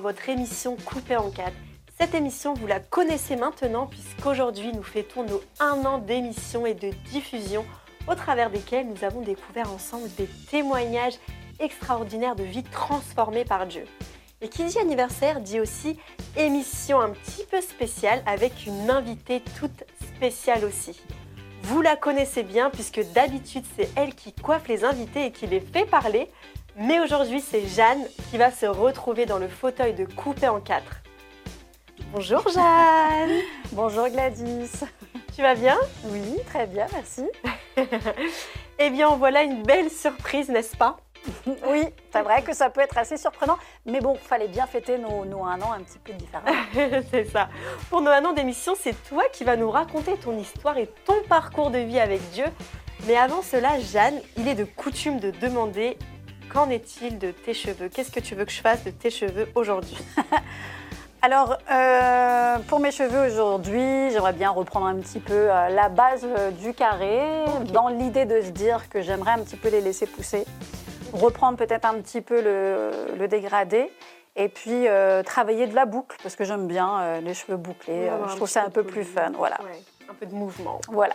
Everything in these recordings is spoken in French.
votre émission Coupée en 4. Cette émission, vous la connaissez maintenant puisqu'aujourd'hui nous fêtons nos un an d'émission et de diffusion au travers desquels nous avons découvert ensemble des témoignages extraordinaires de vie transformée par Dieu. Et qui dit anniversaire dit aussi émission un petit peu spéciale avec une invitée toute spéciale aussi. Vous la connaissez bien puisque d'habitude c'est elle qui coiffe les invités et qui les fait parler. Mais aujourd'hui, c'est Jeanne qui va se retrouver dans le fauteuil de coupé en quatre. Bonjour Jeanne Bonjour Gladys Tu vas bien? Oui, très bien, merci. eh bien, voilà une belle surprise, n'est-ce pas? Oui, c'est vrai que ça peut être assez surprenant, mais bon, fallait bien fêter nos, nos un an un petit peu différemment. c'est ça. Pour nos un an d'émission, c'est toi qui vas nous raconter ton histoire et ton parcours de vie avec Dieu. Mais avant cela, Jeanne, il est de coutume de demander Qu'en est-il de tes cheveux? Qu'est-ce que tu veux que je fasse de tes cheveux aujourd'hui? Alors, euh, pour mes cheveux aujourd'hui, j'aimerais bien reprendre un petit peu euh, la base euh, du carré, dans l'idée de se dire que j'aimerais un petit peu les laisser pousser, reprendre peut-être un petit peu le, dégradé, et puis travailler de la boucle, parce que j'aime bien les cheveux bouclés, je trouve ça un peu plus fun. Voilà. un peu de mouvement. Voilà.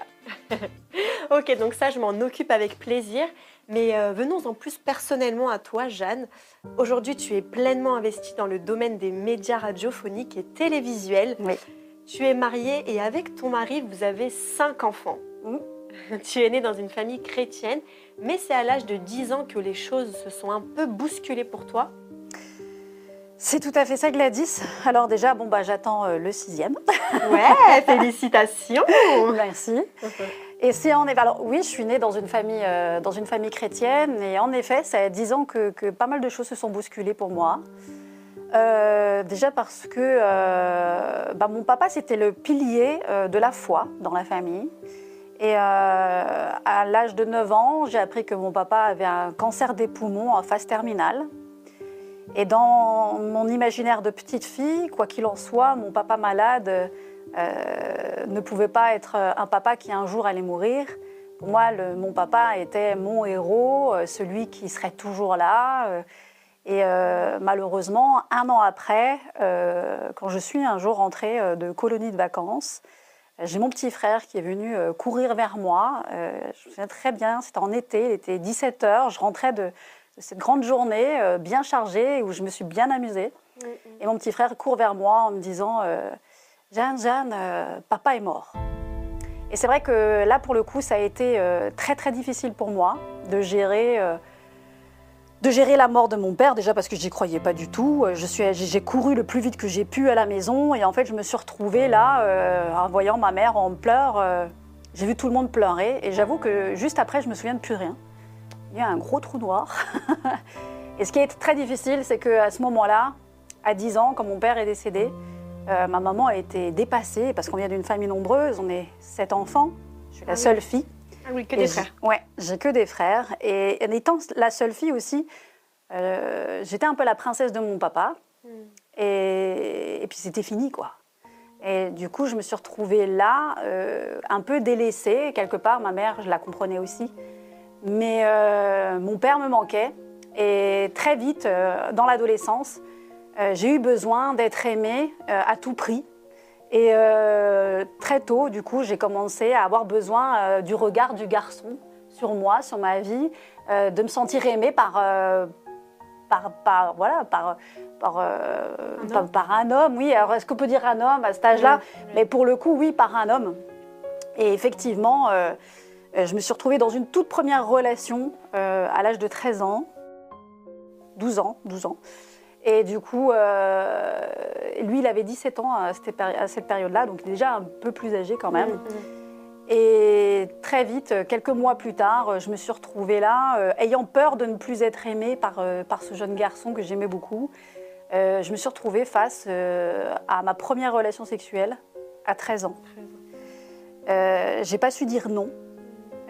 ok, donc ça, je m'en occupe avec plaisir. Mais euh, venons en plus personnellement à toi, Jeanne. Aujourd'hui, tu es pleinement investie dans le domaine des médias radiophoniques et télévisuels. Oui. Tu es mariée et avec ton mari, vous avez cinq enfants. Tu es née dans une famille chrétienne, mais c'est à l'âge de 10 ans que les choses se sont un peu bousculées pour toi. C'est tout à fait ça, Gladys. Alors déjà, bon bah j'attends euh, le sixième. Ouais, félicitations. Merci. Et si en effet, alors oui, je suis née dans une famille, euh, dans une famille chrétienne, et en effet, ça a dix ans que, que, pas mal de choses se sont bousculées pour moi. Euh, déjà parce que euh, bah, mon papa, c'était le pilier de la foi dans la famille. Et à l'âge de 9 ans, j'ai appris que mon papa avait un cancer des poumons en phase terminale. Et dans mon imaginaire de petite fille, quoi qu'il en soit, mon papa malade euh, ne pouvait pas être un papa qui un jour allait mourir. Pour moi, le, mon papa était mon héros, euh, celui qui serait toujours là. Euh, et malheureusement, un an après, quand je suis un jour rentrée de colonie de vacances, j'ai mon petit frère qui est venu courir vers moi. je me souviens très bien, c'était en été, il était 17 h Je rentrais de, cette grande journée bien chargée où je me suis bien amusée. Et mon petit frère court vers moi en me disant Jeanne, Jeanne, euh, papa est mort. Et c'est vrai que là, pour le coup, ça a été euh, très très difficile pour moi de gérer, euh, de gérer la mort de mon père, déjà parce que je n'y croyais pas du tout. J'ai couru le plus vite que j'ai pu à la maison et en fait, je me suis retrouvée là, en voyant ma mère en pleurs. j'ai vu tout le monde pleurer et j'avoue que juste après, je me souviens de plus rien. Il y a un gros trou noir. et ce qui est très difficile, c'est qu'à ce moment-là, à 10 ans, quand mon père est décédé, euh, ma maman a été dépassée parce qu'on vient d'une famille nombreuse, on est sept enfants, je suis la ah seule fille. Ah oui, que des frères. Ouais, j'ai que des frères. Et en étant la seule fille aussi, euh, j'étais un peu la princesse de mon papa. Hmm. Et, puis c'était fini, quoi. Et du coup, je me suis retrouvée là, euh, un peu délaissée, quelque part. Ma mère, je la comprenais aussi. Mais mon père me manquait. Et très vite, dans l'adolescence, euh, j'ai eu besoin d'être aimée euh, à tout prix. Et euh, très tôt, du coup, j'ai commencé à avoir besoin du regard du garçon sur moi, sur ma vie, de me sentir aimée par, par, voilà, par, par, un par, un homme. Oui, alors est-ce qu'on peut dire un homme à cet âge-là Mais pour le coup, oui, par un homme. Et effectivement, je me suis retrouvée dans une toute première relation à l'âge de 13 ans, 12 ans, 12 ans. Et du coup, euh, lui, il avait 17 ans à cette, période-là, donc déjà un peu plus âgé quand même. Mm-hmm. Et très vite, quelques mois plus tard, je me suis retrouvée là, euh, ayant peur de ne plus être aimée par, euh, par ce jeune garçon que j'aimais beaucoup. je me suis retrouvée face à ma première relation sexuelle à 13 ans. Euh, j'ai pas su dire non.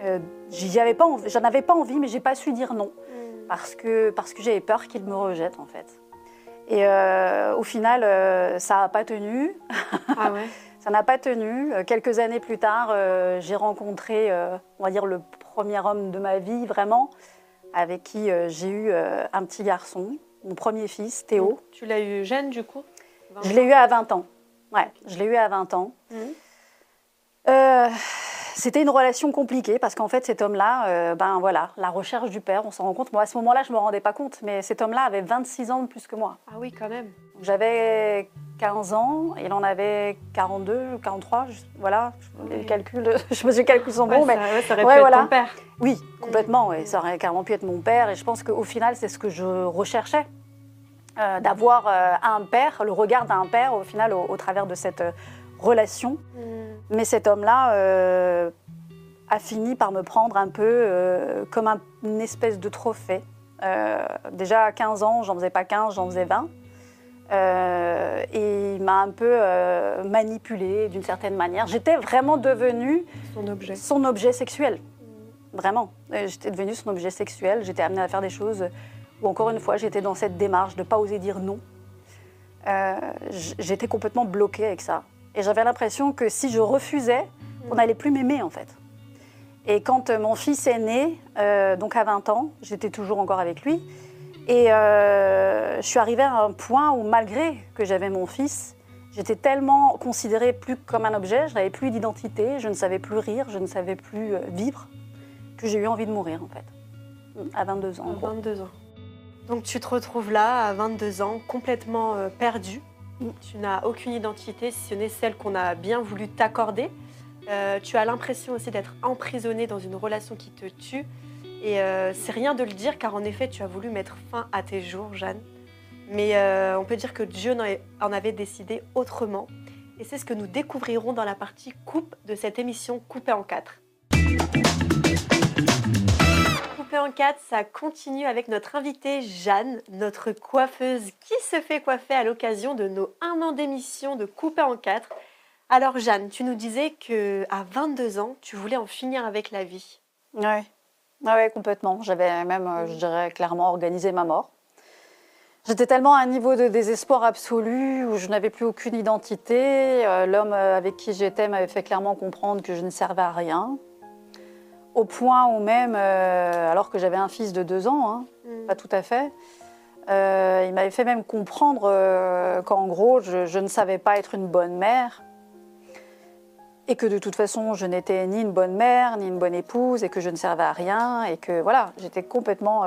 j'en avais, avais pas envie, mais j'ai pas su dire non. Mm. Parce que, parce que j'avais peur qu'il me rejette en fait. Et euh, au final, euh, ça n'a pas tenu. Ah ouais ça n'a pas tenu. Euh, quelques années plus tard, j'ai rencontré, on va dire, le premier homme de ma vie, vraiment, avec qui j'ai eu un petit garçon. mon premier fils, Théo. Tu l'as eu jeune du coup? Je l'ai eu à 20 ans. Ouais, je l'ai eu à 20 ans. Mhm. C'était une relation compliquée parce qu'en fait, cet homme-là, euh, ben voilà, la recherche du père, on s'en rend compte. Moi, à ce moment-là, je ne me rendais pas compte, mais cet homme-là avait 26 ans de plus que moi. Ah oui, quand même. J'avais 15 ans, il en avait 42, 43, je- voilà, les calculs, je me suis calculé Ouais, bons, mais ça, ouais, ça aurait ouais, pu être voilà. ton père. oui, complètement, et ça aurait carrément pu être mon père, et je pense qu'au final, c'est ce que je recherchais, euh, d'avoir euh, un père, le regard d'un père, au final, au, au travers de cette relation. Mhm. Mais cet homme-là euh, a fini par me prendre un peu euh, comme un- une espèce de trophée. Euh, déjà à 15 ans, j'en faisais pas 15, j'en faisais 20. Euh, et il m'a un peu manipulée d'une certaine manière. J'étais vraiment devenue Son objet. son objet sexuel. Vraiment. J'étais devenue son objet sexuel. J'étais amenée à faire des choses où, encore une fois, j'étais dans cette démarche de ne pas oser dire non. J'étais complètement bloquée avec ça. Et j'avais l'impression que si je refusais, on n'allait plus m'aimer, en fait. Et quand euh, mon fils est né, euh, donc à 20 ans, j'étais toujours encore avec lui. Et euh, je suis arrivée à un point où, malgré que j'avais mon fils, j'étais tellement considérée plus comme un objet, je n'avais plus d'identité, je ne savais plus rire, je ne savais plus vivre, que j'ai eu envie de mourir, en fait. À 22 ans, À gros. 22 ans. Donc tu te retrouves là à 22 ans, complètement perdu. Mm. Tu n'as aucune identité, si ce n'est celle qu'on a bien voulu t'accorder. Euh, tu as l'impression aussi d'être emprisonné dans une relation qui te tue. Et euh, c'est rien de le dire, car en effet, tu as voulu mettre fin à tes jours, Jeanne. Mais euh, on peut dire que Dieu en avait- décidé autrement. Et c'est ce que nous découvrirons dans la partie coupe de cette émission Coupée en quatre. Coupé en quatre, ça continue avec notre invitée Jeanne, notre coiffeuse qui se fait coiffer à l'occasion de nos un an d'émission de Coupé en quatre. Alors Jeanne, tu nous disais que à 22 ans, tu voulais en finir avec la vie. Ouais. Ah ouais, complètement. J'avais même, euh, je dirais clairement, organisé ma mort. J'étais tellement à un niveau de désespoir absolu où je n'avais plus aucune identité. Euh, L'homme euh, avec qui j'étais m'avait fait clairement comprendre que je ne servais à rien. Au point où même, euh, alors que j'avais un fils de deux ans, hein, pas tout à fait, euh, il m'avait fait même comprendre euh, qu'en gros, je, je ne savais pas être une bonne mère. Et que de toute façon, je n'étais ni une bonne mère, ni une bonne épouse, et que je ne servais à rien, et que voilà, j'étais complètement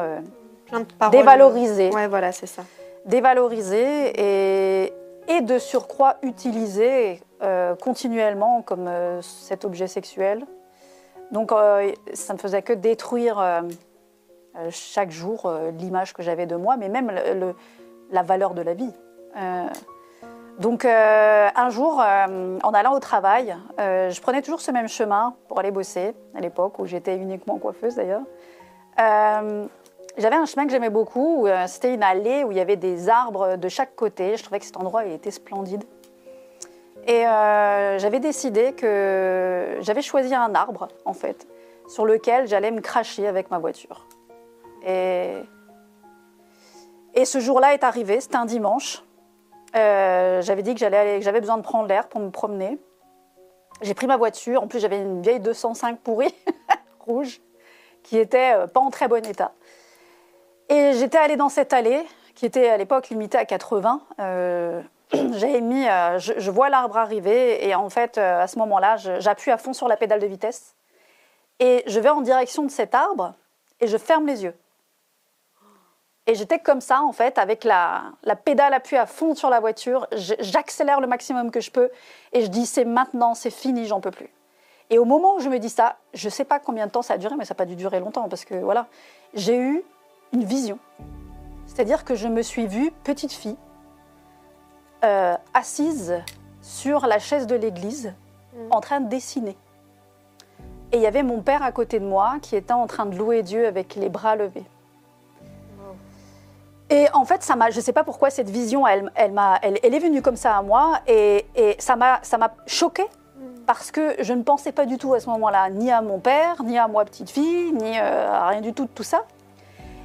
dévalorisée. Ouais, voilà, c'est ça. Dévalorisée et, et de surcroît utilisée continuellement comme cet objet sexuel. Donc euh, ça ne faisait que détruire euh, euh, chaque jour l'image que j'avais de moi, mais même la valeur de la vie. Donc un jour, en allant au travail, je prenais toujours ce même chemin pour aller bosser, à l'époque où j'étais uniquement coiffeuse d'ailleurs. J'avais un chemin que j'aimais beaucoup, c'était une allée où il y avait des arbres de chaque côté. Je trouvais que cet endroit était splendide. Et euh, j'avais décidé que j'avais choisi un arbre, en fait, sur lequel j'allais me cracher avec ma voiture. Et, ce jour-là est arrivé, c'était un dimanche. Euh, j'avais dit que j'avais besoin de prendre l'air pour me promener. J'ai pris ma voiture, en plus j'avais une vieille 205 pourrie, rouge, qui était euh, pas en très bon état. Et j'étais allée dans cette allée, qui était à l'époque limitée à 80. Euh, J'avais mis, euh, je, vois l'arbre arriver, et en fait, euh, à ce moment-là, j'appuie à fond sur la pédale de vitesse. Et je vais en direction de cet arbre, et je ferme les yeux. Et j'étais comme ça, en fait, avec la, la pédale appuyée à fond sur la voiture. J'accélère le maximum que je peux, et je dis c'est maintenant, c'est fini, j'en peux plus. Et au moment où je me dis ça, je ne sais pas combien de temps ça a duré, mais ça n'a pas dû durer longtemps, parce que voilà, j'ai eu une vision. C'est-à-dire que je me suis vue petite fille, euh, assise sur la chaise de l'église, Mhm. en train de dessiner. Et il y avait mon père à côté de moi qui était en train de louer Dieu avec les bras levés. Wow. Et en fait, ça m'a, je ne sais pas pourquoi cette vision, elle, elle, elle, elle est venue comme ça à moi, et, et ça m'a, choquée parce que je ne pensais pas du tout à ce moment-là ni à mon père, ni à moi petite fille, ni euh, à rien du tout de tout ça.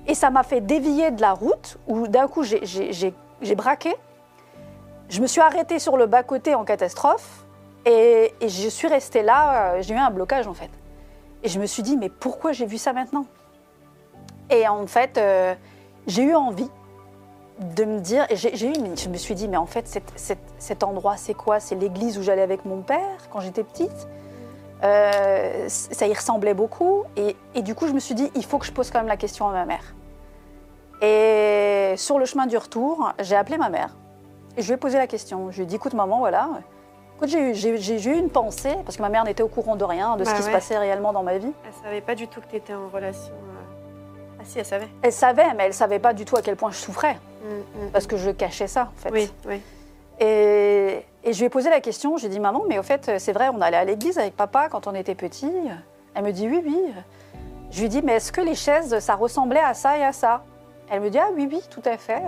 Et ça m'a fait dévier de la route où d'un coup j'ai braqué. Je me suis arrêtée sur le bas-côté en catastrophe et, je suis restée là. euh, J'ai eu un blocage en fait. Et je me suis dit, mais pourquoi j'ai vu ça maintenant? Et en fait, euh, j'ai eu envie de me dire, j'ai, eu, je me suis dit, mais en fait, cet, endroit, c'est quoi? C'est l'église où j'allais avec mon père quand j'étais petite? Euh, ça y ressemblait beaucoup. Et du coup, je me suis dit, il faut que je pose quand même la question à ma mère. Et sur le chemin du retour, j'ai appelé ma mère. Et je lui ai posé la question. Je lui ai dit, écoute, maman, voilà. Écoute, j'ai, eu- j'ai, j'ai- j'ai eu une pensée, parce que ma mère n'était au courant de rien, de ce Bah qui se ouais. passait réellement dans ma vie. Elle savait pas du tout que tu étais en relation. euh. Ah si, elle savait. Elle savait, mais elle savait pas du tout à quel point je souffrais, Mm, mm. parce que je cachais ça, en fait. Oui, oui. Et, et je lui ai posé la question, j'ai dit maman, mais au fait, c'est vrai, on allait à l'église avec papa quand on était petit. Elle me dit oui, oui. Je lui ai dit, mais est-ce que les chaises, ça ressemblait à ça et à ça? Elle me dit, ah oui, oui, tout à fait.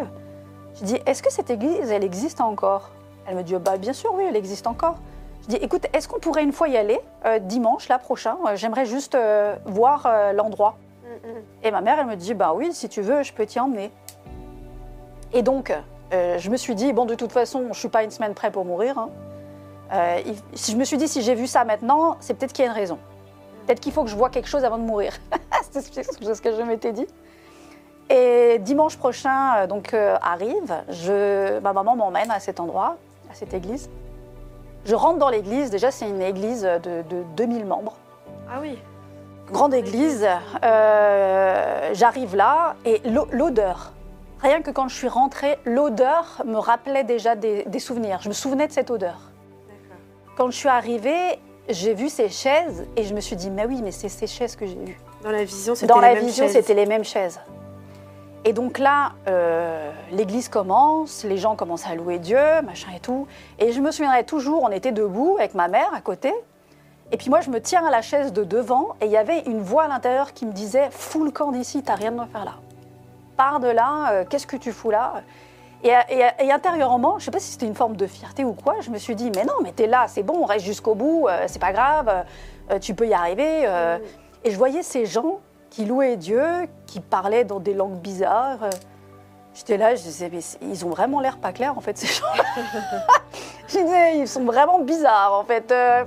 Je dis, est-ce que cette église, elle existe encore? Elle me dit, bah bien sûr, oui, elle existe encore. Je dis, écoute, est-ce qu'on pourrait une fois y aller, euh, dimanche, là, prochain? Euh, J'aimerais juste euh, voir euh, l'endroit. Mm. Et ma mère, elle me dit, bah oui, si tu veux, je peux t'y emmener. Et donc, je me suis dit, bon, de toute façon, je suis pas une semaine près pour mourir. hein. Je me suis dit, si j'ai vu ça maintenant, c'est peut-être qu'il y a une raison. Peut-être qu'il faut que je vois quelque chose avant de mourir. c'est ce ce que je m'étais dit. Et dimanche prochain, euh, donc, euh, arrive, je, ma maman m'emmène à cet endroit, à cette église. Je rentre dans l'église, déjà c'est une église de, de 2000 membres Ah oui. grande église. euh, J'arrive là et l'o- l'odeur. Rien que quand je suis rentrée, l'odeur me rappelait déjà des, des souvenirs. Je me souvenais de cette odeur. Quand je suis arrivée, j'ai vu ces chaises et je me suis dit, mais oui, mais c'est ces chaises que j'ai vues. Dans la vision, c'était Dans les la mêmes vision, chaises. c'était les mêmes chaises. Et donc là, euh, l'église commence, les gens commencent à louer Dieu, machin et tout. Et je me souviendrai toujours, on était debout avec ma mère à côté. Et puis moi, je me tiens à la chaise de devant et il y avait une voix à l'intérieur qui me disait Fous le camp d'ici, t'as rien à faire là. Pars de là, euh, qu'est-ce que tu fous là? Et, et- et intérieurement, je sais pas si c'était une forme de fierté ou quoi, je me suis dit Mais non, mais t'es là, c'est bon, on reste jusqu'au bout, euh, c'est pas grave, tu peux y arriver. Et je voyais ces gens qui louaient Dieu, qui parlaient dans des langues bizarres. J'étais là, je disais, mais ils ont vraiment l'air pas clairs, en fait, ces gens. je disais, ils sont vraiment bizarres, en fait. euh.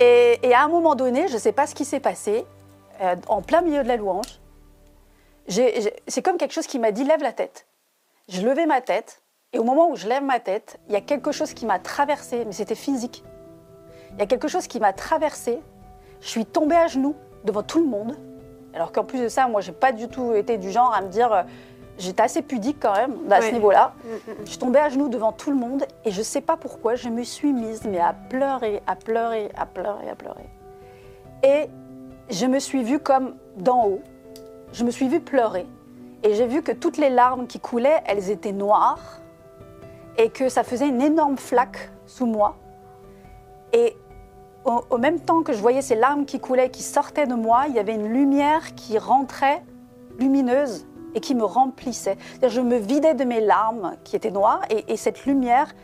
Et, et à un moment donné, je ne sais pas ce qui s'est passé, euh, en plein milieu de la louange, c'est comme quelque chose qui m'a dit, lève la tête. Je levais ma tête, et au moment où je lève ma tête, il y a quelque chose qui m'a traversé, mais c'était physique. Il y a quelque chose qui m'a traversé. Je suis tombée à genoux devant tout le monde. Alors qu'en plus de ça, moi, j'ai pas du tout été du genre à me dire. euh, J'étais assez pudique quand même à ce niveau-là. Mm, mm, mm. Je suis tombée à genoux devant tout le monde et je sais pas pourquoi, je me suis mise mais à pleurer, à pleurer, à pleurer, à pleurer. Et je me suis vue comme d'en haut. Je me suis vue pleurer et j'ai vu que toutes les larmes qui coulaient, elles étaient noires et que ça faisait une énorme flaque sous moi. Et au, au même temps que je voyais ces larmes qui coulaient, qui sortaient de moi, il y avait une lumière qui rentrait, lumineuse, et qui me remplissait. Je me vidais de mes larmes qui étaient noires, et, et cette lumière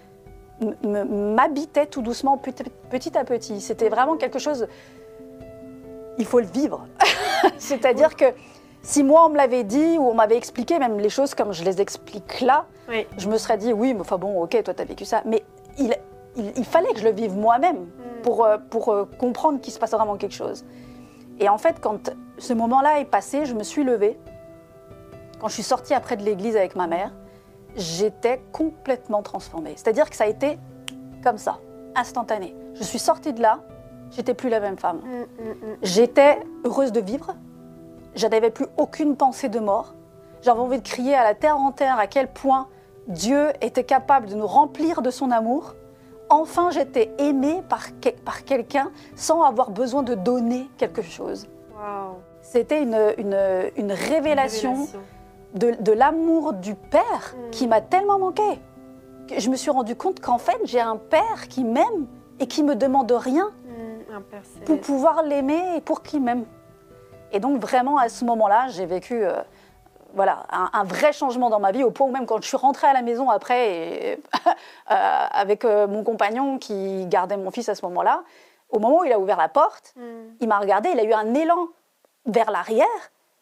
m'habitait tout doucement, petit, petit à petit. C'était vraiment quelque chose. Il faut le vivre. C'est-à-dire que si moi on me l'avait dit ou on m'avait expliqué, même les choses comme je les explique là, Oui. je me serais dit oui, mais enfin bon, ok, toi t'as vécu ça. Mais il, il, il fallait que je le vive moi-même Mm. pour, euh, pour euh, comprendre qu'il se passe vraiment quelque chose. Et en fait, quand ce moment-là est passé, je me suis levée. Quand je suis sortie après de l'église avec ma mère, j'étais complètement transformée. C'est-à-dire que ça a été comme ça, instantané. Je suis sortie de là, j'étais plus la même femme. Mm, mm. J'étais heureuse de vivre. Je n'avais plus aucune pensée de mort. J'avais envie de crier à la terre entière à quel point Dieu était capable de nous remplir de son amour. Enfin, j'étais aimée par, que- par quelqu'un sans avoir besoin de donner quelque chose. Waouh. C'était une, une, une révélation de, de l'amour du Père Mm. qui m'a tellement manqué. Je me suis rendu compte qu'en fait, j'ai un Père qui m'aime et qui me demande rien Mm, un père pour pouvoir l'aimer et pour qu'il m'aime. Et donc vraiment à ce moment-là, j'ai vécu euh, voilà, un, un vrai changement dans ma vie, au point où même quand je suis rentrée à la maison après, et, euh, avec euh, mon compagnon qui gardait mon fils à ce moment-là, au moment où il a ouvert la porte, Mm. il m'a regardé, il a eu un élan vers l'arrière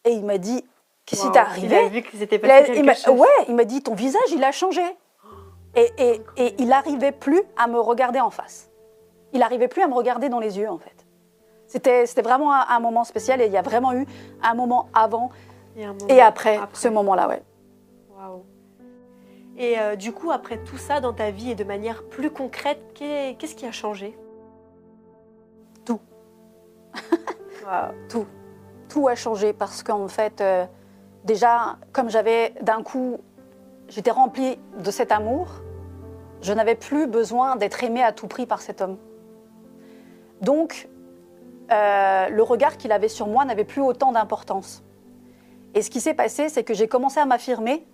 et il m'a dit Qu'est-ce qui Waouh. t'est Il a arrivé vu que c'était il a- passé il. Ouais, il m'a dit Ton visage, il a changé. Et, et- et il n'arrivait plus à me regarder en face. Il n'arrivait plus à me regarder dans les yeux, en fait. C'était c'était vraiment un, un moment spécial et il y a vraiment eu un moment avant Moment et après, ce moment-là, ouais. Et euh, du coup, après tout ça dans ta vie et de manière plus concrète, qu'est- qu'est-ce qui a changé? Tout. Tout. Tout a changé parce qu'en fait, euh, déjà, comme j'avais d'un coup, j'étais remplie de cet amour, je n'avais plus besoin d'être aimée à tout prix par cet homme. Donc, euh, le regard qu'il avait sur moi n'avait plus autant d'importance. Et ce qui s'est passé, c'est que j'ai commencé à m'affirmer,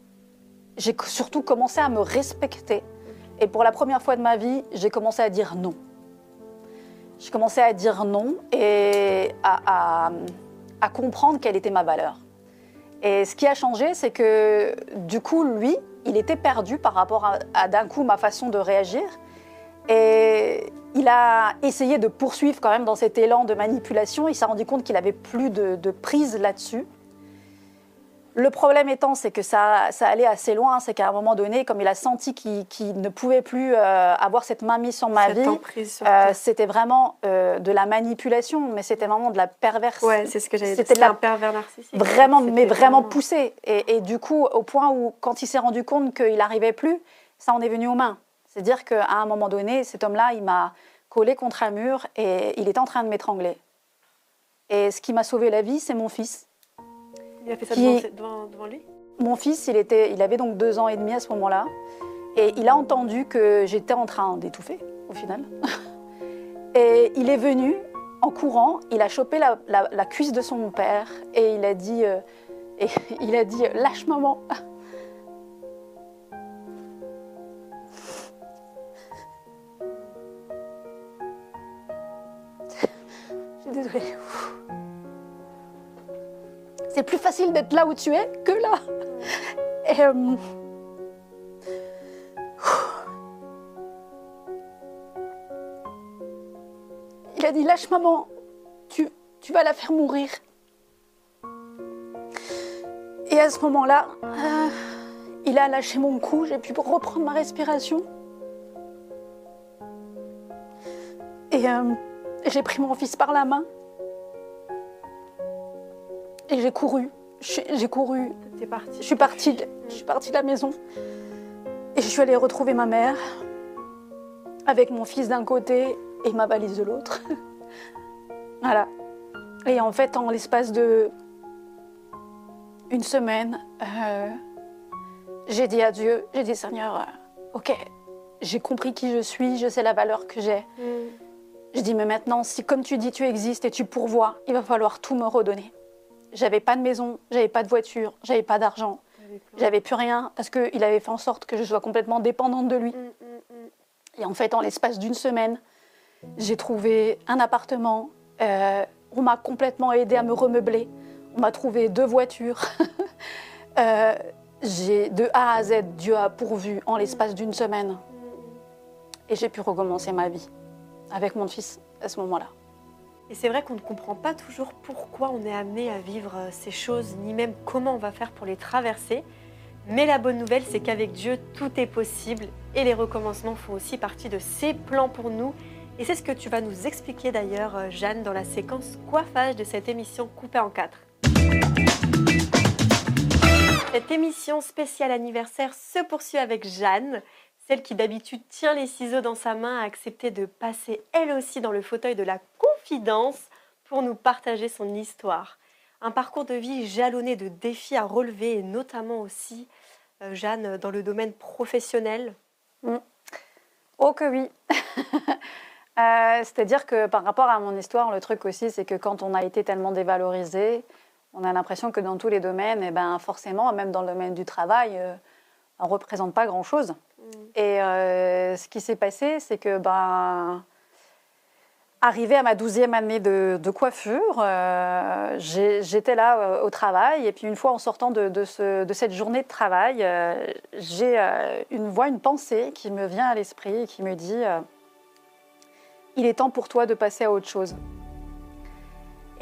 j'ai surtout commencé à me respecter. Et pour la première fois de ma vie, j'ai commencé à dire non. J'ai commencé à dire non et à, comprendre quelle était ma valeur. Et ce qui a changé, c'est que du coup, lui, il était perdu par rapport à, d'un coup ma façon de réagir. Et il a essayé de poursuivre quand même dans cet élan de manipulation. Il s'est rendu compte qu'il avait plus de prise là-dessus. Le problème étant, c'est que ça, ça allait assez loin. C'est qu'à un moment donné, comme il a senti qu'il, ne pouvait plus euh, avoir cette main mise sur ma Cette vie, euh, c'était vraiment euh, de la manipulation, mais c'était vraiment de la perversion. Ouais, c'est ce que j'avais dit. c'était de la- un pervers narcissique. Vraiment, mais vraiment poussé. Et, et du coup, au point où, quand il s'est rendu compte qu'il n'arrivait plus, ça en est venu aux mains. C'est-à-dire qu'à un moment donné, cet homme-là, il m'a collé contre un mur et il était en train de m'étrangler. Et ce qui m'a sauvé la vie, c'est mon fils. Il a fait ça qui- devant, devant, devant lui? Mon fils, il, était, il avait donc deux ans et demi à ce moment-là. Et il a entendu que j'étais en train d'étouffer, au final. Et il est venu en courant, il a chopé la, la- la cuisse de son père et il a dit, euh, et il a dit lâche maman. Je suis désolée. C'est plus facile d'être là où tu es que là. Euh, il a dit lâche maman, tu, tu vas la faire mourir. Et à ce moment-là, euh, il a lâché mon cou, j'ai pu reprendre ma respiration. Et euh, j'ai pris mon fils par la main. Et j'ai couru. J'ai couru T'es je suis partie, de, je suis partie de la maison et je suis allée retrouver ma mère avec mon fils d'un côté et ma valise de l'autre. voilà. Et en fait, en l'espace de une semaine, euh, j'ai dit à Dieu, j'ai dit Seigneur, euh, ok, j'ai compris qui je suis, je sais la valeur que j'ai. Mm. Je dis, mais maintenant, si comme tu dis, tu existes et tu pourvois, il va falloir tout me redonner. J'avais pas de maison, j'avais pas de voiture, j'avais pas d'argent, j'avais plus rien parce qu'il avait fait en sorte que je sois complètement dépendante de lui. Mm, mm, mm. Et en fait, en l'espace d'une semaine, j'ai trouvé un appartement. euh, on m'a complètement aidé à me remeubler. On m'a trouvé deux voitures. Euh, j'ai de A à Z, Dieu a pourvu en l'espace d'une semaine. Et j'ai pu recommencer ma vie avec mon fils à ce moment-là. Et c'est vrai qu'on ne comprend pas toujours pourquoi on est amené à vivre euh, ces choses, ni même comment on va faire pour les traverser. Mais la bonne nouvelle, c'est qu'avec Dieu, tout est possible et les recommencements font aussi partie de ses plans pour nous. Et c'est ce que tu vas nous expliquer d'ailleurs, euh, Jeanne, dans la séquence coiffage de cette émission coupée en quatre. Cette émission spéciale anniversaire se poursuit avec Jeanne. Celle qui d'habitude tient les ciseaux dans sa main a accepté de passer elle aussi dans le fauteuil de la confidence pour nous partager son histoire. Un parcours de vie jalonné de défis à relever et notamment aussi, euh, Jeanne, dans le domaine professionnel. Oh que oui Euh, C'est-à-dire que par rapport à mon histoire, le truc aussi, c'est que quand on a été tellement dévalorisé, on a l'impression que dans tous les domaines, et ben forcément, même dans le domaine du travail, euh, on ne représente pas grand-chose. Et euh, ce qui s'est passé, c'est que, ben, arrivé à ma douzième année de, coiffure, euh, j'étais là euh, au travail. Et puis, une fois en sortant de, de ce- de cette journée de travail, j'ai une voix, une pensée qui me vient à l'esprit et qui me dit Il est temps pour toi de passer à autre chose.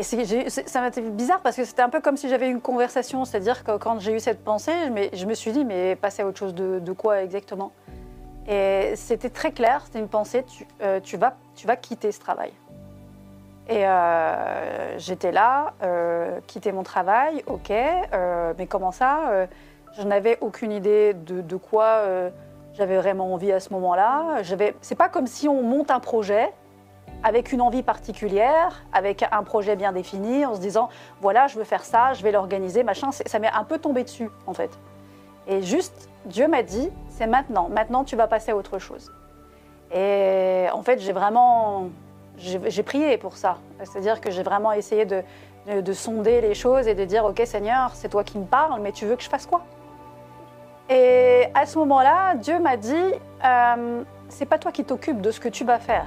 Et ça m'a été bizarre parce que c'était un peu comme si j'avais une conversation, c'est-à-dire que quand j'ai eu cette pensée, je je me suis dit, mais passer à autre chose de, quoi exactement? Et c'était très clair, c'était une pensée, tu, euh, vas, tu vas quitter ce travail. Et euh, j'étais là, euh, quitter mon travail, ok, mais comment ça Je n'avais aucune idée de, de quoi j'avais vraiment envie à ce moment-là. C'est pas comme si on monte un projet avec une envie particulière, avec un projet bien défini, en se disant voilà, je veux faire ça, je vais l'organiser, machin. Ça m'est un peu tombé dessus, en fait. Et juste, Dieu m'a dit c'est maintenant. Maintenant, tu vas passer à autre chose. Et en fait, j'ai vraiment. J'ai prié pour ça. C'est-à-dire que j'ai vraiment essayé de, de- de sonder les choses et de dire Ok, Seigneur, c'est toi qui me parles, mais tu veux que je fasse quoi? Et à ce moment-là, Dieu m'a dit euh, C'est pas toi qui t'occupes de ce que tu vas faire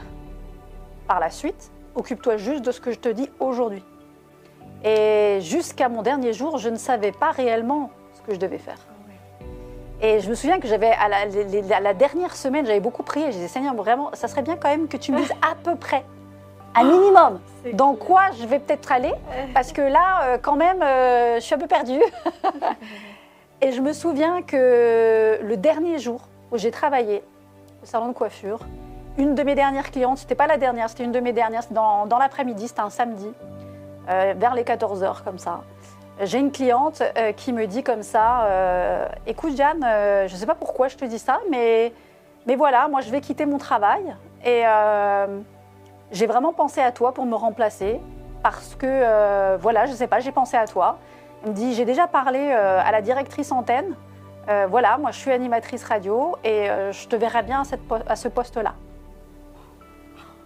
par la suite, occupe-toi juste de ce que je te dis aujourd'hui. Et jusqu'à mon dernier jour, je ne savais pas réellement ce que je devais faire. Et je me souviens que j'avais, à la, dernière semaine, j'avais beaucoup prié. Je disais, Seigneur, vraiment, ça serait bien quand même que tu me dises à peu près, un minimum, C'est dans quoi je vais peut-être aller. Parce que là, euh, quand même, euh, je suis un peu perdue. Et je me souviens que le dernier jour où j'ai travaillé au salon de coiffure, une de mes dernières clientes, c'était pas la dernière, c'était une de mes dernières, dans, dans l'après-midi, c'était un samedi, euh, vers les 14h comme ça. J'ai une cliente euh, qui me dit comme ça, euh, écoute Jeanne, je ne sais pas pourquoi je te dis ça, mais, mais voilà, moi je vais quitter mon travail et j'ai vraiment pensé à toi pour me remplacer parce que, voilà, je ne sais pas, j'ai pensé à toi. Elle me dit, j'ai déjà parlé à la directrice antenne, voilà, moi je suis animatrice radio et je te verrai bien à ce poste-là.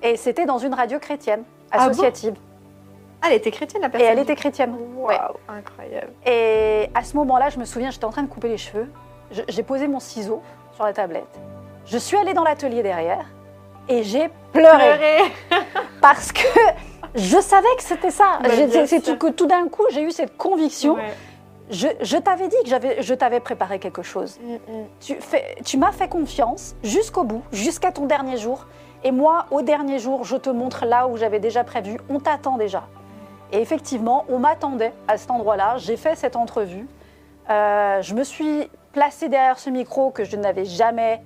Et c'était dans une radio chrétienne, Ah bon associative. Ah, elle était chrétienne, la et personne elle était chrétienne. Waouh, Ouais. incroyable. Et à ce moment-là, je me souviens, j'étais en train de couper les cheveux. J'ai posé mon ciseau sur la tablette. Je suis allée dans l'atelier derrière et j'ai pleuré. Parce que je savais que c'était ça. Bah, C'est tout que tout d'un coup, j'ai eu cette conviction. Ouais. Je, je t'avais dit que je t'avais préparé quelque chose. Mm, mm. Tu m'as fait confiance jusqu'au bout, jusqu'à ton dernier jour. Et moi, au dernier jour, je te montre là où j'avais déjà prévu. On t'attend déjà. Et effectivement, on m'attendait à cet endroit-là. J'ai fait cette entrevue. Euh, je me suis placée derrière ce micro que je n'avais jamais.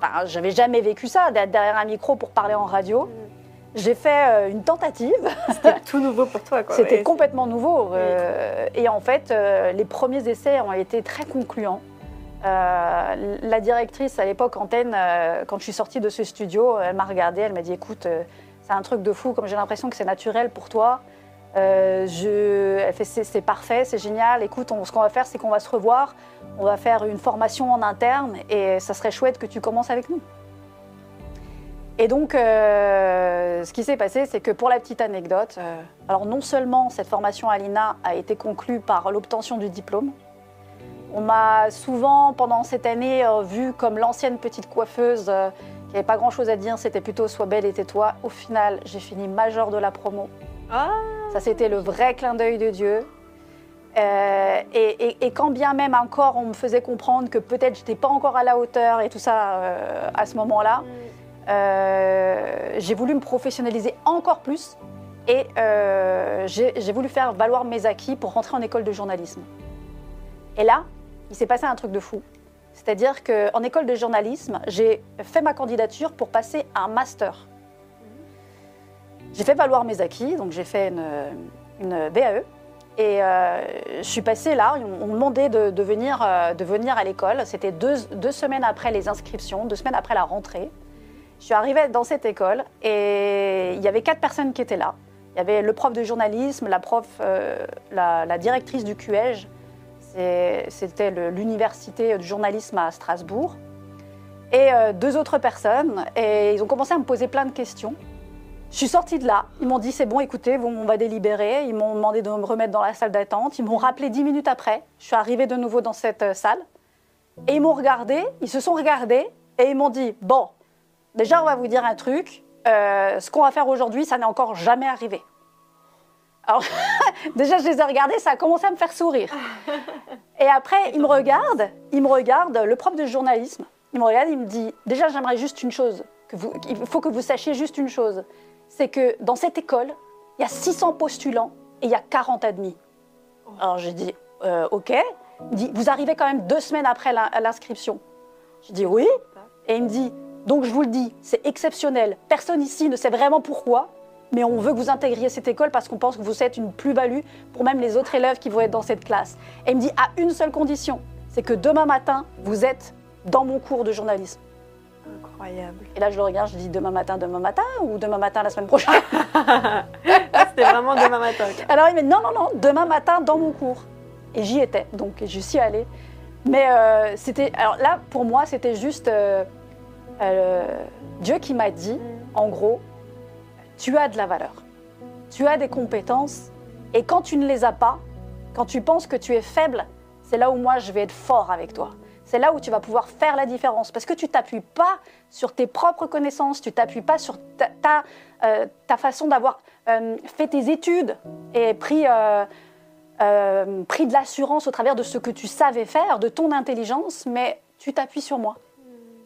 Enfin, j'avais jamais vécu ça, d'être derrière un micro pour parler en radio. J'ai fait euh, une tentative. C'était tout nouveau pour toi, quoi. C'était Ouais, complètement nouveau. euh, et en fait, euh, les premiers essais ont été très concluants. Euh, la directrice à l'époque, Antenne, euh, quand je suis sortie de ce studio, elle m'a regardée, elle m'a dit écoute, euh, c'est un truc de fou, comme j'ai l'impression que c'est naturel pour toi. Je... Elle fait c'est parfait, c'est génial. Écoute, on- ce qu'on va faire, c'est qu'on va se revoir. On va faire une formation en interne et ça serait chouette que tu commences avec nous. Et donc, ce qui s'est passé, c'est que pour la petite anecdote, alors non seulement cette formation à l'INA a été conclue par l'obtention du diplôme, on m'a souvent, pendant cette année, euh, vue comme l'ancienne petite coiffeuse euh, qui n'avait pas grand-chose à dire, c'était plutôt sois belle et tais-toi. Au final, j'ai fini major de la promo. Ah. Ça, c'était le vrai clin d'œil de Dieu. Euh, et, et- et quand bien même encore, on me faisait comprendre que peut-être j'étais pas encore à la hauteur et tout ça euh, à ce moment-là, euh, j'ai voulu me professionnaliser encore plus et j'ai voulu faire valoir mes acquis pour rentrer en école de journalisme. Et là, il s'est passé un truc de fou. C'est-à-dire qu'en école de journalisme, j'ai fait ma candidature pour passer un master. J'ai fait valoir mes acquis, donc j'ai fait une, une VAE. Et euh, je suis passée là, on, me demandait de, venir, euh, de venir à l'école. C'était deux, semaines après les inscriptions, deux semaines après la rentrée. Je suis arrivée dans cette école et il y avait quatre personnes qui étaient là. Il y avait le prof de journalisme, la prof, euh, la, la directrice du c'est- c'était l'université du journalisme à Strasbourg, et euh, deux autres personnes. Et ils ont commencé à me poser plein de questions. Je suis sortie de là. Ils m'ont dit c'est bon, écoutez, on va délibérer. Ils m'ont demandé de me remettre dans la salle d'attente. Ils m'ont rappelé dix minutes après. Je suis arrivée de nouveau dans cette euh, salle. Et ils m'ont regardé, ils se sont regardés et ils m'ont dit Bon, déjà, on va vous dire un truc. Euh, ce qu'on va faire aujourd'hui, ça n'est encore jamais arrivé. Alors, déjà, je les ai regardés, ça a commencé à me faire sourire. Et après, ils me regardent, ils me regardent, le prof de journalisme, il me regarde, il me dit Déjà, j'aimerais juste une chose. Que vous, il faut que vous sachiez juste une chose c'est que dans cette école, il y a 600 postulants et il y a 40 admis. Alors j'ai dit, euh, ok. Il me dit, vous arrivez quand même deux semaines après l'in- l'inscription. J'ai dit oui. Et il me dit, donc je vous le dis, c'est exceptionnel. Personne ici ne sait vraiment pourquoi, mais on veut que vous intégriez cette école parce qu'on pense que vous êtes une plus-value pour même les autres élèves qui vont être dans cette classe. Et il me dit à une seule condition, c'est que demain matin, vous êtes dans mon cours de journalisme. Incroyable. Et là, je le regarde, je dis demain matin, demain matin ou demain matin la semaine prochaine? C'était vraiment demain matin. Alors il me dit non, non, non, demain matin dans mon cours. Et j'y étais, donc je suis allée. Mais euh, c'était, alors là, pour moi, c'était juste euh, euh, Dieu qui m'a dit, en gros, tu as de la valeur, tu as des compétences, et quand tu ne les as pas, quand tu penses que tu es faible, c'est là où moi je vais être fort avec toi. C'est là où tu vas pouvoir faire la différence. Parce que tu t'appuies pas sur tes propres connaissances, tu t'appuies pas sur ta, euh, façon d'avoir euh, fait tes études et pris, euh, pris de l'assurance au travers de ce que tu savais faire, de ton intelligence, mais tu t'appuies sur moi.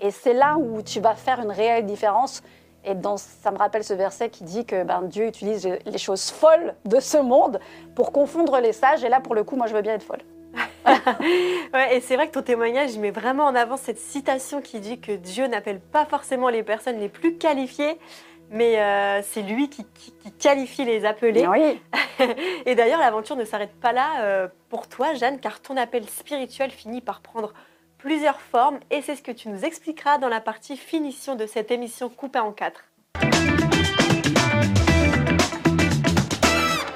Et c'est là où tu vas faire une réelle différence. Et dans, ça me rappelle ce verset qui dit que ben, Dieu utilise les choses folles de ce monde pour confondre les sages. Et là, pour le coup, moi, je veux bien être folle. ouais, et c'est vrai que ton témoignage met vraiment en avant cette citation qui dit que Dieu n'appelle pas forcément les personnes les plus qualifiées, mais euh, c'est lui qui, qui, qui, qualifie les appelés. Oui. et d'ailleurs, l'aventure ne s'arrête pas là euh, pour toi, Jeanne, car ton appel spirituel finit par prendre plusieurs formes, et c'est ce que tu nous expliqueras dans la partie finition de cette émission coupée en quatre.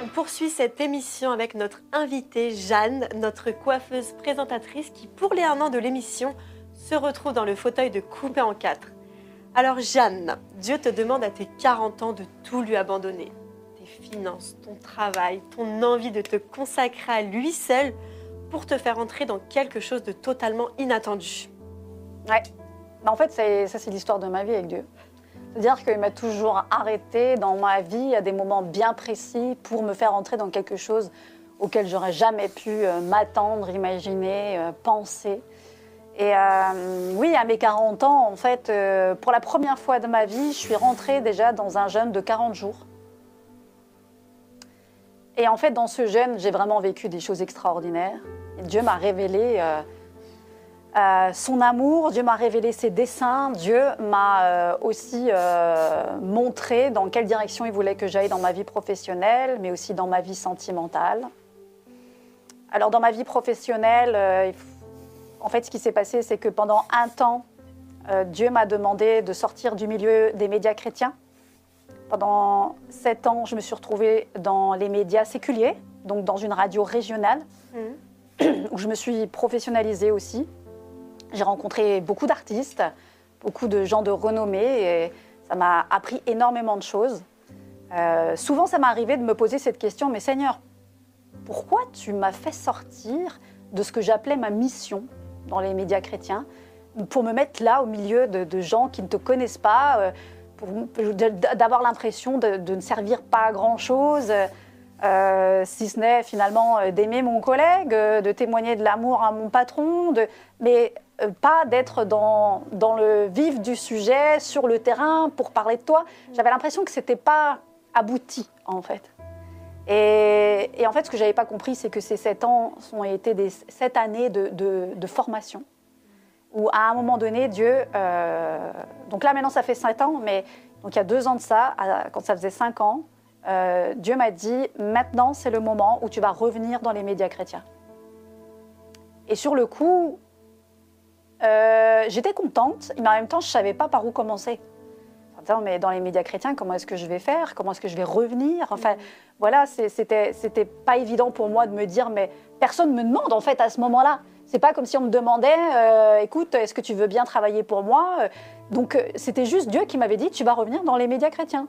On poursuit cette émission avec notre invitée Jeanne, notre coiffeuse présentatrice qui, pour les un an de l'émission, se retrouve dans le fauteuil de coupé en quatre. Alors Jeanne, Dieu te demande à tes 40 ans de tout lui abandonner. Tes finances, ton travail, ton envie de te consacrer à lui seul pour te faire entrer dans quelque chose de totalement inattendu. Ouais. Bah, en fait, ça c'est l'histoire de ma vie avec Dieu. C'est-à-dire qu'il m'a toujours arrêté dans ma vie à des moments bien précis pour me faire entrer dans quelque chose auquel j'aurais jamais pu euh, m'attendre, imaginer, euh, penser. Et euh, oui, à mes 40 ans, en fait, pour la première fois de ma vie, je suis rentrée déjà dans un jeûne de 40 jours. Et en fait, dans ce jeûne, j'ai vraiment vécu des choses extraordinaires. Dieu m'a révélé euh, euh, son amour, Dieu m'a révélé ses desseins, Dieu m'a euh, aussi montré dans quelle direction il voulait que j'aille dans ma vie professionnelle, mais aussi dans ma vie sentimentale. Alors dans ma vie professionnelle, en fait ce qui s'est passé, c'est que pendant un temps, Dieu m'a demandé de sortir du milieu des médias chrétiens. Pendant sept ans, je me suis retrouvée dans les médias séculiers, donc dans une radio régionale où je me suis professionnalisée aussi. J'ai rencontré beaucoup d'artistes, beaucoup de gens de renommée et ça m'a appris énormément de choses. Euh, souvent, ça m'est arrivé de me poser cette question, mais Seigneur, pourquoi tu m'as fait sortir de ce que j'appelais ma mission dans les médias chrétiens pour me mettre là au milieu de, gens qui ne te connaissent pas, euh, d'avoir l'impression de, de ne servir pas à grand-chose euh, si ce n'est finalement euh, d'aimer mon collègue, euh, de témoigner de l'amour à mon patron, mais pas d'être dans, le vif du sujet, sur le terrain, pour parler de toi. J'avais l'impression que c'était pas abouti, en fait. Et, en fait, ce que j'avais pas compris, c'est que ces sept ans ont été des sept années de, formation, où à un moment donné, Dieu... donc là, maintenant, ça fait sept ans, mais il y a deux ans de ça, quand ça faisait cinq ans, euh, Dieu m'a dit, maintenant c'est le moment où tu vas revenir dans les médias chrétiens. Et sur le coup, euh, j'étais contente, mais en même temps, je ne savais pas par où commencer. Attends, mais dans les médias chrétiens, comment est-ce que je vais faire? Comment est-ce que je vais revenir? Enfin, voilà, c'était pas évident pour moi de me dire, mais personne me demande en fait à ce moment-là. C'est pas comme si on me demandait, euh, écoute, est-ce que tu veux bien travailler pour moi? Donc c'était juste Dieu qui m'avait dit, tu vas revenir dans les médias chrétiens.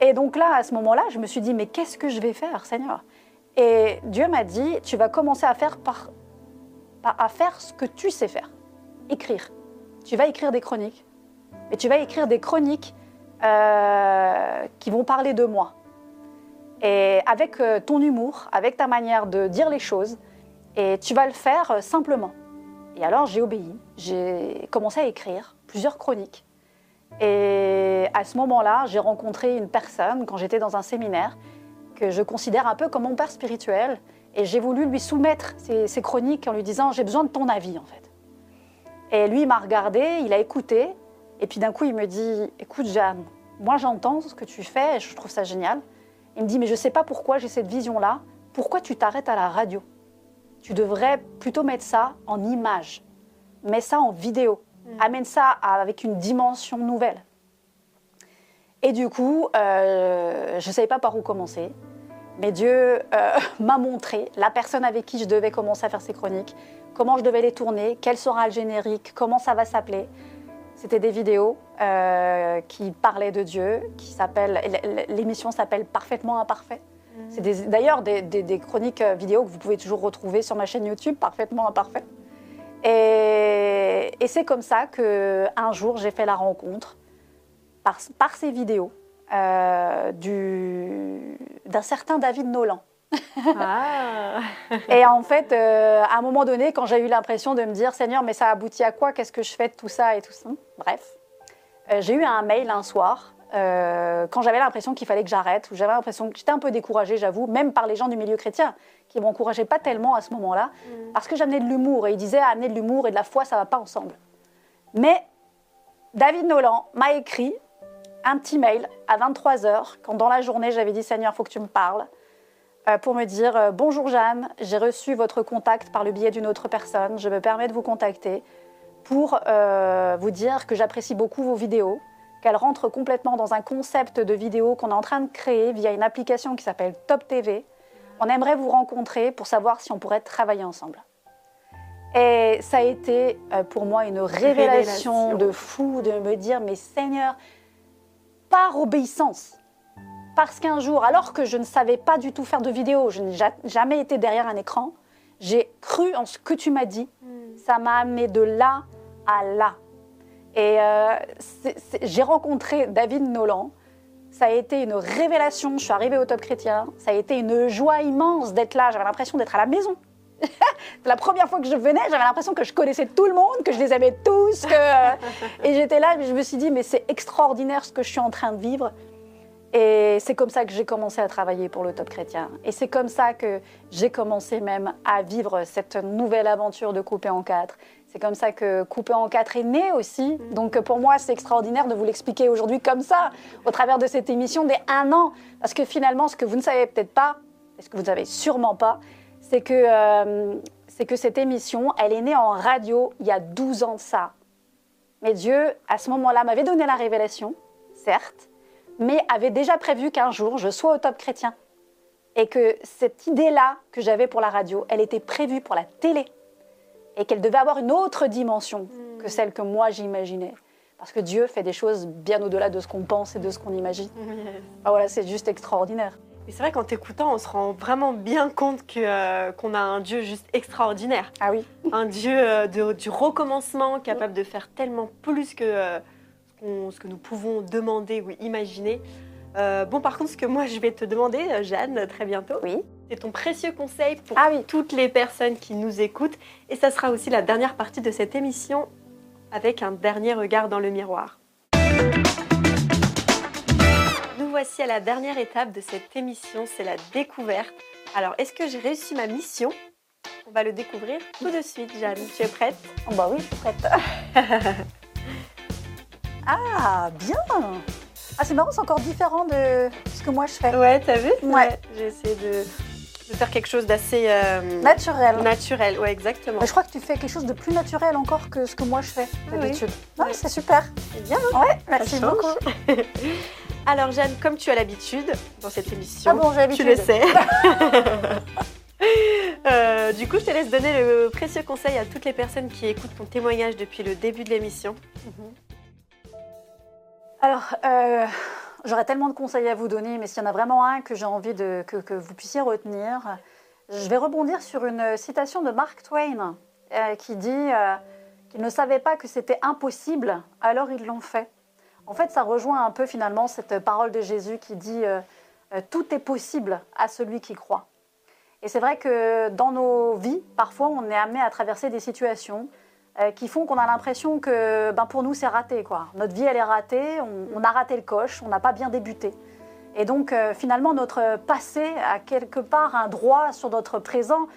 Et donc là, à ce moment-là, je me suis dit, mais qu'est-ce que je vais faire, Seigneur? Et Dieu m'a dit, tu vas commencer à faire, par, à faire ce que tu sais faire, écrire. Tu vas écrire des chroniques, mais tu vas écrire des chroniques euh, qui vont parler de moi. Et avec euh, ton humour, avec ta manière de dire les choses, et tu vas le faire euh, simplement. Et alors j'ai obéi, j'ai commencé à écrire plusieurs chroniques. Et à ce moment-là, j'ai rencontré une personne quand j'étais dans un séminaire que je considère un peu comme mon père spirituel. Et j'ai voulu lui soumettre ces chroniques en lui disant J'ai besoin de ton avis en fait. Et lui, il m'a regardé, il a écouté. Et puis d'un coup, il me dit Écoute, Jeanne, moi j'entends ce que tu fais et je trouve ça génial. Il me dit, mais je ne sais pas pourquoi j'ai cette vision-là. Pourquoi tu t'arrêtes à la radio? Tu devrais plutôt mettre ça en image. Mets ça en vidéo. Mm. Amène ça à- avec une dimension nouvelle. Et du coup, euh, je ne savais pas par où commencer. Mais Dieu euh, m'a montré la personne avec qui je devais commencer à faire ces chroniques, comment je devais les tourner, quel sera le générique, comment ça va s'appeler. C'était des vidéos euh, qui parlaient de Dieu, qui s'appellent. L'émission s'appelle Parfaitement imparfait. C'est des- d'ailleurs des, des- des chroniques vidéo que vous pouvez toujours retrouver sur ma chaîne YouTube, Parfaitement imparfait. Et, et c'est comme ça que un jour j'ai fait la rencontre par, par ces vidéos euh, du- d'un certain David Nolan. Ah. Et en fait, euh, à un moment donné, quand j'ai eu l'impression de me dire Seigneur, mais ça aboutit à quoi? Qu'est-ce que je fais de tout ça et tout ça? Bref, Euh, j'ai eu un mail un soir euh, quand j'avais l'impression qu'il fallait que j'arrête, ou j'avais l'impression que j'étais un peu découragée, j'avoue, même par les gens du milieu chrétien qui m'encourageaient pas tellement à ce moment-là, parce que j'amenais de l'humour et ils disaient amener de l'humour et de la foi, ça va pas ensemble. Mais David Nolan m'a écrit un petit mail à 23 h quand dans la journée j'avais dit Seigneur, faut que tu me parles euh, pour me dire euh, Bonjour Jeanne, j'ai reçu votre contact par le biais d'une autre personne. Je me permets de vous contacter pour vous dire que j'apprécie beaucoup vos vidéos, qu'elles rentrent complètement dans un concept de vidéo qu'on est en train de créer via une application qui s'appelle Top TV. On aimerait vous rencontrer pour savoir si on pourrait travailler ensemble. Et ça a été euh, pour moi une révélation, Révélation. de fou de me dire Mais Seigneur, par obéissance, parce qu'un jour, alors que je ne savais pas du tout faire de vidéo, je n'ai ja- jamais été derrière un écran, j'ai cru en ce que tu m'as dit. Ça m'a amené de là à là. Et euh, j'ai rencontré David Nolan. Ça a été une révélation. Je suis arrivée au Top Chrétien. Ça a été une joie immense d'être là. J'avais l'impression d'être à la maison. La première fois que je venais, j'avais l'impression que je connaissais tout le monde, que je les aimais tous. Que... et j'étais là, et je me suis dit, mais c'est extraordinaire ce que je suis en train de vivre. Et c'est comme ça que j'ai commencé à travailler pour le Top Chrétien. Et c'est comme ça que j'ai commencé même à vivre cette nouvelle aventure de Coupé en quatre. C'est comme ça que Coupé en quatre est né aussi. Donc pour moi, c'est extraordinaire de vous l'expliquer aujourd'hui comme ça, au travers de cette émission des un an. Parce que finalement, ce que vous ne savez peut-être pas, et ce que vous ne savez sûrement pas, c'est que, euh, c'est que cette émission, elle est née en radio il y a 12 ans de ça. Mais Dieu, à ce moment-là, m'avait donné la révélation, certes, mais avait déjà prévu qu'un jour, je sois au top chrétien. Et que cette idée-là que j'avais pour la radio, elle était prévue pour la télé. Et qu'elle devait avoir une autre dimension que celle que moi j'imaginais. Parce que Dieu fait des choses bien au-delà de ce qu'on pense et de ce qu'on imagine. Ah, voilà, c'est juste extraordinaire. Mais c'est vrai qu'en t'écoutant, on se rend vraiment bien compte que, euh, qu'on a un Dieu juste extraordinaire. Ah oui. Un Dieu euh, de- du recommencement, capable de faire tellement plus que euh, ce, qu'on- ce que nous pouvons demander ou imaginer. Bon, par contre, ce que moi je vais te demander, Jeanne, très bientôt, Oui. C'est ton précieux conseil pour Ah oui. toutes les personnes qui nous écoutent. Et ça sera aussi la dernière partie de cette émission avec un dernier regard dans le miroir. Nous voici à la dernière étape de cette émission, c'est la découverte. Alors, est-ce que j'ai réussi ma mission? On va le découvrir tout de suite, Jeanne. Tu es prête? Oh bah oui, je suis prête. ah, bien Ah, c'est marrant, c'est encore différent de ce que moi je fais. Ouais, t'as vu? Ouais. J'ai essayé de, de faire quelque chose d'assez euh, Naturel. naturel. Ouais, exactement. Mais je crois que tu fais quelque chose de plus naturel encore que ce que moi je fais oui. d'habitude. Ah, Ouais. c'est super. C'est bien. Ouais, merci beaucoup. Alors, Jeanne, comme tu as l'habitude dans cette émission, Ah bon, tu le sais. Euh, du coup, je te laisse donner le précieux conseil à toutes les personnes qui écoutent ton témoignage depuis le début de l'émission. Alors, euh, j'aurais tellement de conseils à vous donner, mais s'il y en a vraiment un que j'ai envie que vous puissiez retenir, je vais rebondir sur une citation de Mark Twain euh, qui dit euh, qu'ils ne savaient pas que c'était impossible, alors ils l'ont fait. En fait, ça rejoint un peu finalement cette parole de Jésus qui dit euh, euh, Tout est possible à celui qui croit. Et c'est vrai que dans nos vies, parfois, on est amené à traverser des situations euh, qui font qu'on a l'impression que ben, pour nous, c'est raté. Quoi. Notre vie, elle est ratée, on, a raté le coche, on n'a pas bien débuté. Et donc, euh, finalement, notre passé a quelque part un droit sur notre présent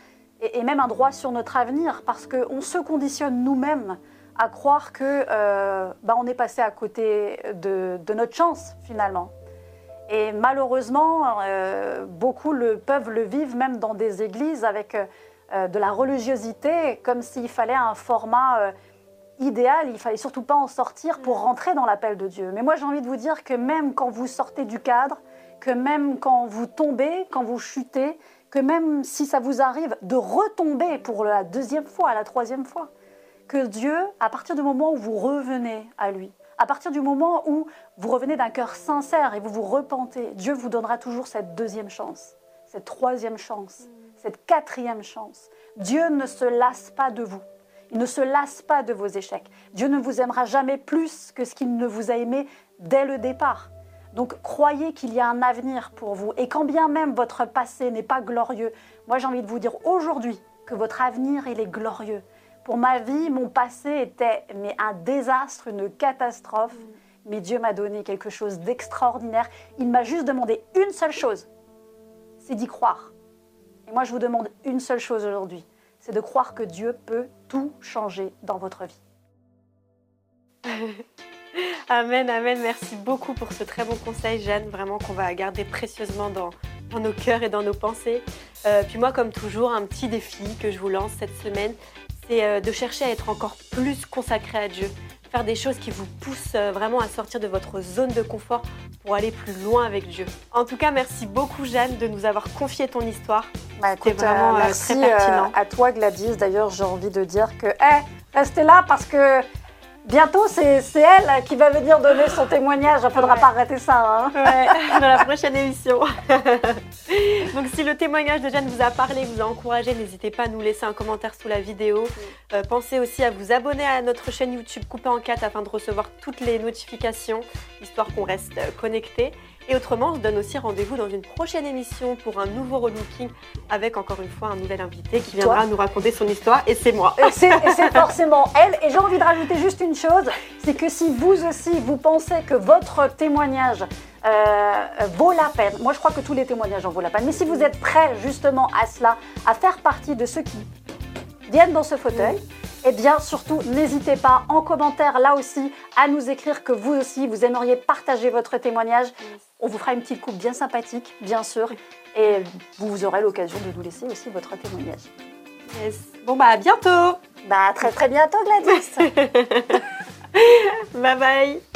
et, même un droit sur notre avenir, parce qu'on se conditionne nous-mêmes à croire que euh, bah, on est passé à côté de, de, notre chance finalement. Et malheureusement, beaucoup le, peuvent le vivre même dans des églises avec euh, de la religiosité, comme s'il fallait un format idéal, il fallait surtout pas en sortir pour rentrer dans l'appel de Dieu. Mais moi j'ai envie de vous dire que même quand vous sortez du cadre, que même quand vous tombez, quand vous chutez, que même si ça vous arrive de retomber pour la deuxième fois, la troisième fois, que Dieu, à partir du moment où vous revenez à lui, à partir du moment où vous revenez d'un cœur sincère et vous vous repentez, Dieu vous donnera toujours cette deuxième chance, cette troisième chance, cette quatrième chance. Dieu ne se lasse pas de vous. Il ne se lasse pas de vos échecs. Dieu ne vous aimera jamais plus que ce qu'il ne vous a aimé dès le départ. Donc croyez qu'il y a un avenir pour vous. Et quand bien même votre passé n'est pas glorieux, moi j'ai envie de vous dire aujourd'hui que votre avenir, il est glorieux. Pour ma vie, mon passé était mais un désastre, une catastrophe. Mais Dieu m'a donné quelque chose d'extraordinaire. Il m'a juste demandé une seule chose, c'est d'y croire. Et moi, je vous demande une seule chose aujourd'hui, c'est de croire que Dieu peut tout changer dans votre vie. amen, amen. Merci beaucoup pour ce très bon conseil, Jeanne. Vraiment qu'on va garder précieusement dans, nos cœurs et dans nos pensées. Euh, puis moi, comme toujours, un petit défi que je vous lance cette semaine, c'est euh, de chercher à être encore plus consacré à Dieu. Faire des choses qui vous poussent euh, vraiment à sortir de votre zone de confort pour aller plus loin avec Dieu. En tout cas, merci beaucoup Jeanne de nous avoir confié ton histoire. Bah, C'était vraiment euh, merci très pertinent. à toi Gladys. D'ailleurs, j'ai envie de dire que, hé, restez là parce que Bientôt, c'est elle qui va venir donner son témoignage. Il ne faudra pas arrêter ça. Hein. dans la prochaine émission. Donc, si le témoignage de Jeanne vous a parlé, vous a encouragé, n'hésitez pas à nous laisser un commentaire sous la vidéo. Euh, pensez aussi à vous abonner à notre chaîne YouTube Coupé en 4 afin de recevoir toutes les notifications, histoire qu'on reste connecté. Et autrement, on se donne aussi rendez-vous dans une prochaine émission pour un nouveau relooking avec encore une fois un nouvel invité qui viendra nous raconter son histoire et c'est moi. Et c'est forcément elle. Et j'ai envie de rajouter juste une chose, c'est que si vous aussi vous pensez que votre témoignage euh, vaut la peine, moi je crois que tous les témoignages en vaut la peine, mais si vous êtes prêt justement à cela, à faire partie de ceux qui viennent dans ce fauteuil, eh bien, surtout, n'hésitez pas en commentaire, là aussi, à nous écrire que vous aussi, vous aimeriez partager votre témoignage. On vous fera une petite coupe bien sympathique, bien sûr. Et vous, aurez l'occasion de nous laisser aussi votre témoignage. Bon, bah, à bientôt Bah, très très bientôt, Gladys Bye bye